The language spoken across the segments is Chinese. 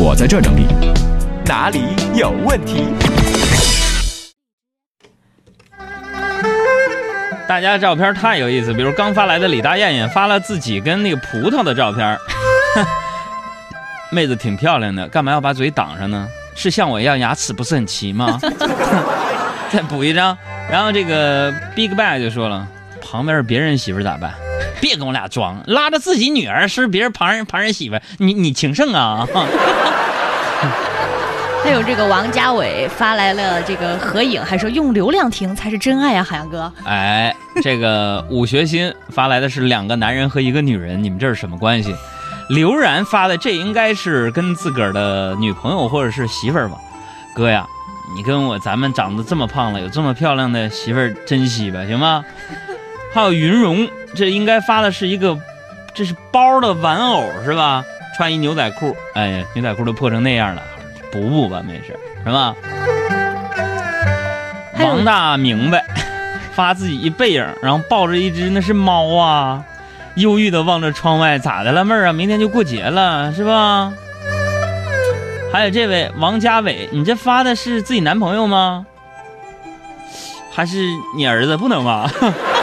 我在这整理。哪里有问题？大家照片太有意思，比如刚发来的李大艳艳发了自己跟那个葡萄的照片，妹子挺漂亮的，干嘛要把嘴挡上呢？是像我一样牙齿不是很齐吗？再补一张，然后这个 Big Bang 就说了，旁边是别人媳妇咋办？别跟我俩装，拉着自己女儿是别人旁人旁人媳妇，你你情圣啊？还有这个王家伟发来了这个合影，还说用流量听才是真爱啊，海洋哥。哎，这个武学新发来的是两个男人和一个女人，你们这是什么关系？刘然发的这应该是跟自个儿的女朋友或者是媳妇儿吧？哥呀，你跟我咱们长得这么胖了，有这么漂亮的媳妇儿，珍惜吧，行吗？还有云荣，这应该发的是一个，这是包的玩偶是吧？穿一牛仔裤，哎呀，牛仔裤都破成那样了。补补吧，没事，是吧？王大明白，发自己一背影，然后抱着一只那是猫啊，忧郁的望着窗外，咋的了，妹儿啊？明天就过节了，是吧？还有这位王家伟，你这发的是自己男朋友吗？还是你儿子？不能吧？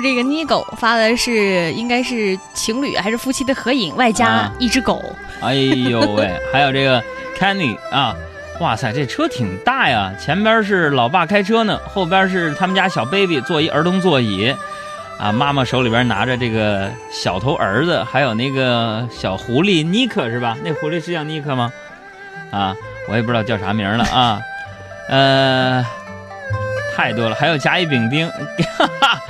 这个妮狗发的是应该是情侣还是夫妻的合影，外加一只狗。哎呦喂！还有这个 Kenny 啊，哇塞，这车挺大呀！前边是老爸开车呢，后边是他们家小 baby 坐一儿童座椅，啊，妈妈手里边拿着这个小头儿子，还有那个小狐狸尼克是吧？那狐狸是叫尼克吗？啊，我也不知道叫啥名了啊，呃，太多了，还有甲乙丙丁。哈哈。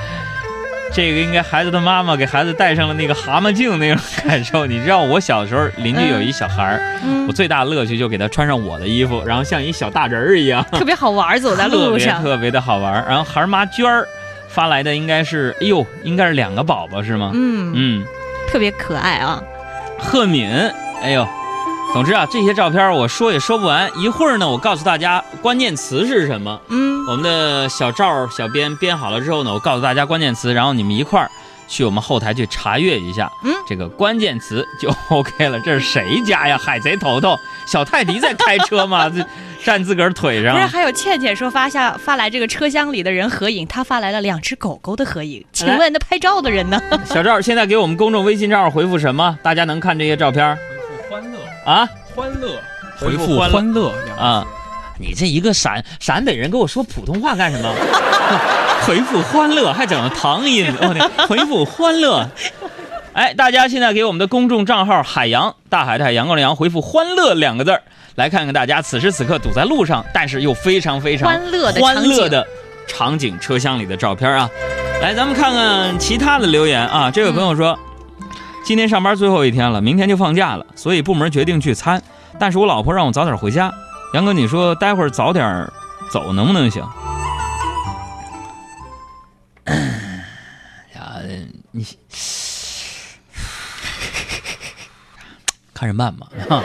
这个应该孩子的妈妈给孩子戴上了那个蛤蟆镜那种感受，你知道我小时候邻居有一小孩儿，我最大的乐趣就给他穿上我的衣服，然后像一小大人儿一样，特别好玩，走在路上特别的好玩。然后孩儿妈娟儿发来的应该是，哎呦，应该是两个宝宝是吗？嗯嗯，特别可爱啊。贺敏，哎呦。总之啊，这些照片我说也说不完。一会儿呢，我告诉大家关键词是什么。嗯，我们的小赵小编编好了之后呢，我告诉大家关键词，然后你们一块儿去我们后台去查阅一下。嗯，这个关键词就 OK 了。这是谁家呀？海贼头头小泰迪在开车吗？这 站自个儿腿上。不是，还有倩倩说发下发来这个车厢里的人合影，他发来了两只狗狗的合影。请问那拍照的人呢？小赵现在给我们公众微信账号回复什么？大家能看这些照片？回复欢乐啊，欢乐，回复欢乐啊！你这一个陕陕北人跟我说普通话干什么？回复欢乐还整唐音，我天！回复欢乐，哎，大家现在给我们的公众账号“海洋大海的海阳光的阳”回复“欢乐”两个字儿，来看看大家此时此刻堵在路上，但是又非常非常欢乐的欢乐的场景车厢里的照片啊！来，咱们看看其他的留言啊！这位朋友说。今天上班最后一天了，明天就放假了，所以部门决定聚餐。但是我老婆让我早点回家。杨哥，你说待会儿早点走能不能行？呀，你看着办吧。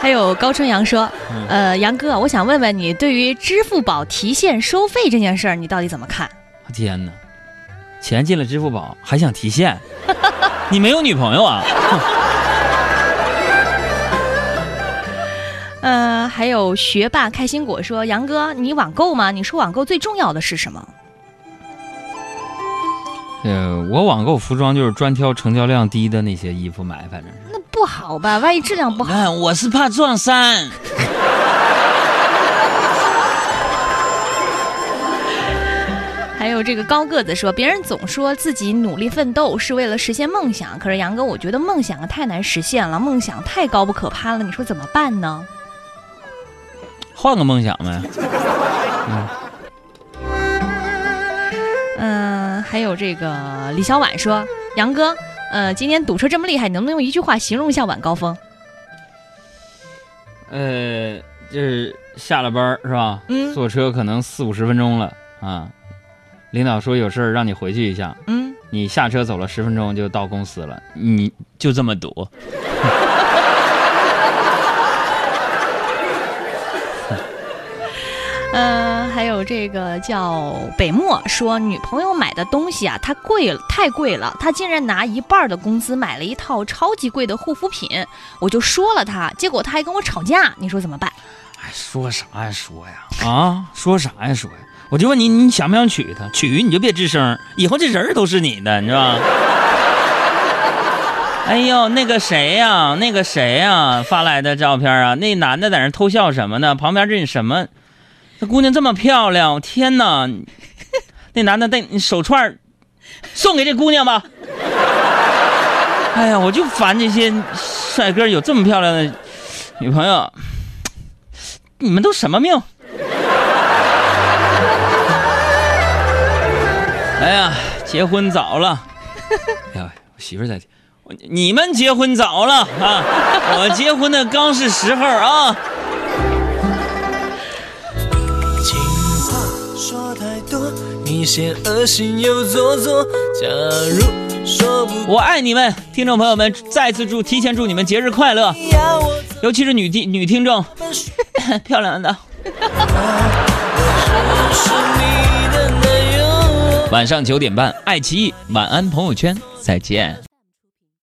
还有高春阳说：“呃，杨哥，我想问问你，对于支付宝提现收费这件事儿，你到底怎么看？”天哪！钱进了支付宝还想提现？你没有女朋友啊？呃，还有学霸开心果说：“杨哥，你网购吗？你说网购最重要的是什么？”呃，我网购服装就是专挑成交量低的那些衣服买，反正是。那不好吧？万一质量不好？我是怕撞衫。还有这个高个子说，别人总说自己努力奋斗是为了实现梦想，可是杨哥，我觉得梦想啊太难实现了，梦想太高不可攀了，你说怎么办呢？换个梦想呗。嗯。嗯，还有这个李小婉说，杨哥，呃，今天堵车这么厉害，能不能用一句话形容一下晚高峰？呃，就是下了班是吧？嗯。坐车可能四五十分钟了啊。领导说有事儿让你回去一下，嗯，你下车走了十分钟就到公司了，你就这么堵。呃，还有这个叫北漠说，女朋友买的东西啊，太贵了，太贵了，她竟然拿一半的工资买了一套超级贵的护肤品，我就说了她，结果她还跟我吵架，你说怎么办？哎，说啥呀说呀 啊，说啥呀说呀，我就问你，你想不想娶她？娶你就别吱声，以后这人儿都是你的，你知道吧？哎呦，那个谁呀、那个谁呀、发来的照片啊，那男的在那偷笑什么呢？旁边这什么？这姑娘这么漂亮，天哪！那男的戴手串送给这姑娘吧。哎呀，我就烦这些帅哥有这么漂亮的女朋友，你们都什么命？哎呀，结婚早了。呀，我媳妇在。你们结婚早了啊，我结婚的刚是时候啊。一些恶心又做作。假如说不我爱你们，听众朋友们，再次祝提前祝你们节日快乐，尤其是女听女听众，漂亮的。晚上九点半，爱奇艺晚安朋友圈，再见。